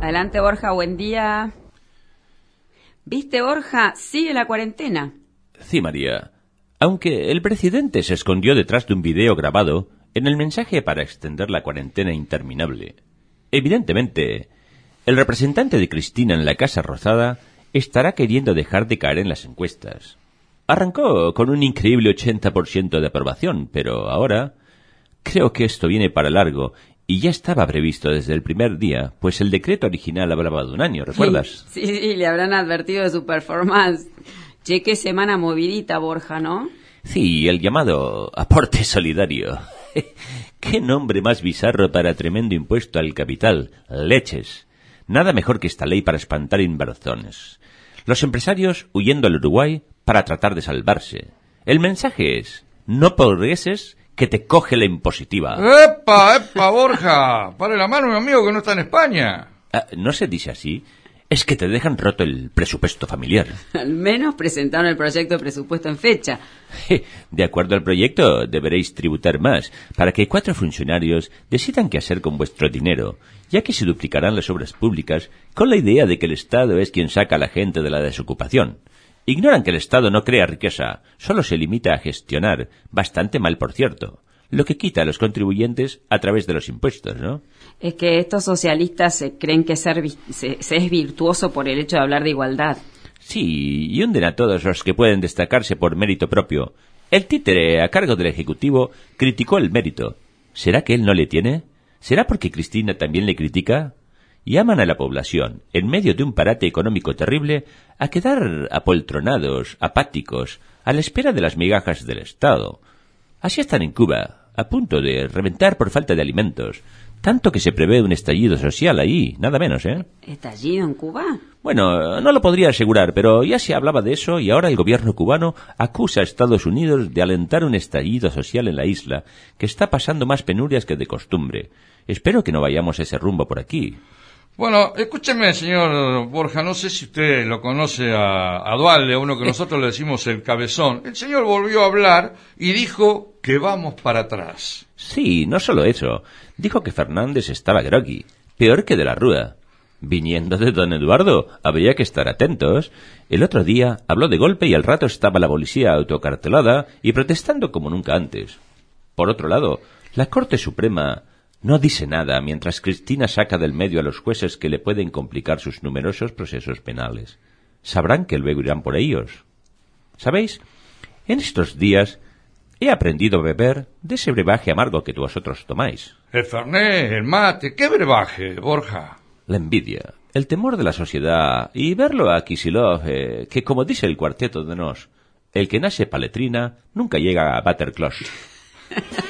Adelante, Borja, buen día. ¿Viste, Borja? Sigue la cuarentena. Sí, María. Aunque el presidente se escondió detrás de un video grabado en el mensaje para extender la cuarentena interminable. Evidentemente, el representante de Cristina en la Casa Rosada estará queriendo dejar de caer en las encuestas. Arrancó con un increíble 80% de aprobación, pero ahora creo que esto viene para largo y ya estaba previsto desde el primer día, pues el decreto original hablaba de un año, ¿recuerdas? Sí, sí, le habrán advertido de su performance. Che, qué semana movidita, Borja, ¿no? Sí, el llamado aporte solidario. qué nombre más bizarro para tremendo impuesto al capital. Leches. Nada mejor que esta ley para espantar inversiones. Los empresarios huyendo al Uruguay para tratar de salvarse. El mensaje es, no progreses que te coge la impositiva. ¡Epa, epa, Borja! Pare la mano, mi amigo, que no está en España. Ah, ¿No se dice así? Es que te dejan roto el presupuesto familiar. Al menos presentaron el proyecto de presupuesto en fecha. De acuerdo al proyecto, deberéis tributar más para que cuatro funcionarios decidan qué hacer con vuestro dinero, ya que se duplicarán las obras públicas con la idea de que el Estado es quien saca a la gente de la desocupación. Ignoran que el Estado no crea riqueza, solo se limita a gestionar, bastante mal por cierto, lo que quita a los contribuyentes a través de los impuestos, ¿no? Es que estos socialistas se creen que ser se, es virtuoso por el hecho de hablar de igualdad. Sí, y hunden a todos los que pueden destacarse por mérito propio. El títere a cargo del Ejecutivo criticó el mérito. ¿Será que él no le tiene? ¿Será porque Cristina también le critica? Llaman a la población, en medio de un parate económico terrible, a quedar apoltronados, apáticos, a la espera de las migajas del Estado. Así están en Cuba, a punto de reventar por falta de alimentos, tanto que se prevé un estallido social ahí, nada menos, ¿eh? ¿Estallido en Cuba? Bueno, no lo podría asegurar, pero ya se hablaba de eso y ahora el gobierno cubano acusa a Estados Unidos de alentar un estallido social en la isla, que está pasando más penurias que de costumbre. Espero que no vayamos a ese rumbo por aquí. Bueno, escúcheme, señor Borja, no sé si usted lo conoce a, a Dualde, a uno que nosotros le decimos el cabezón. El señor volvió a hablar y dijo que vamos para atrás. Sí, no solo eso. Dijo que Fernández estaba groggy, peor que de la Rúa. Viniendo de don Eduardo, habría que estar atentos. El otro día habló de golpe y al rato estaba la policía autocartelada y protestando como nunca antes. Por otro lado, la Corte Suprema no dice nada mientras Cristina saca del medio a los jueces que le pueden complicar sus numerosos procesos penales. Sabrán que luego irán por ellos. ¿Sabéis? En estos días he aprendido a beber de ese brebaje amargo que vosotros tomáis. El fernet, el mate, ¿qué brebaje, Borja? La envidia, el temor de la sociedad y verlo a Kisilov, eh, que como dice el cuarteto de Nos, el que nace paletrina nunca llega a Butterclosh.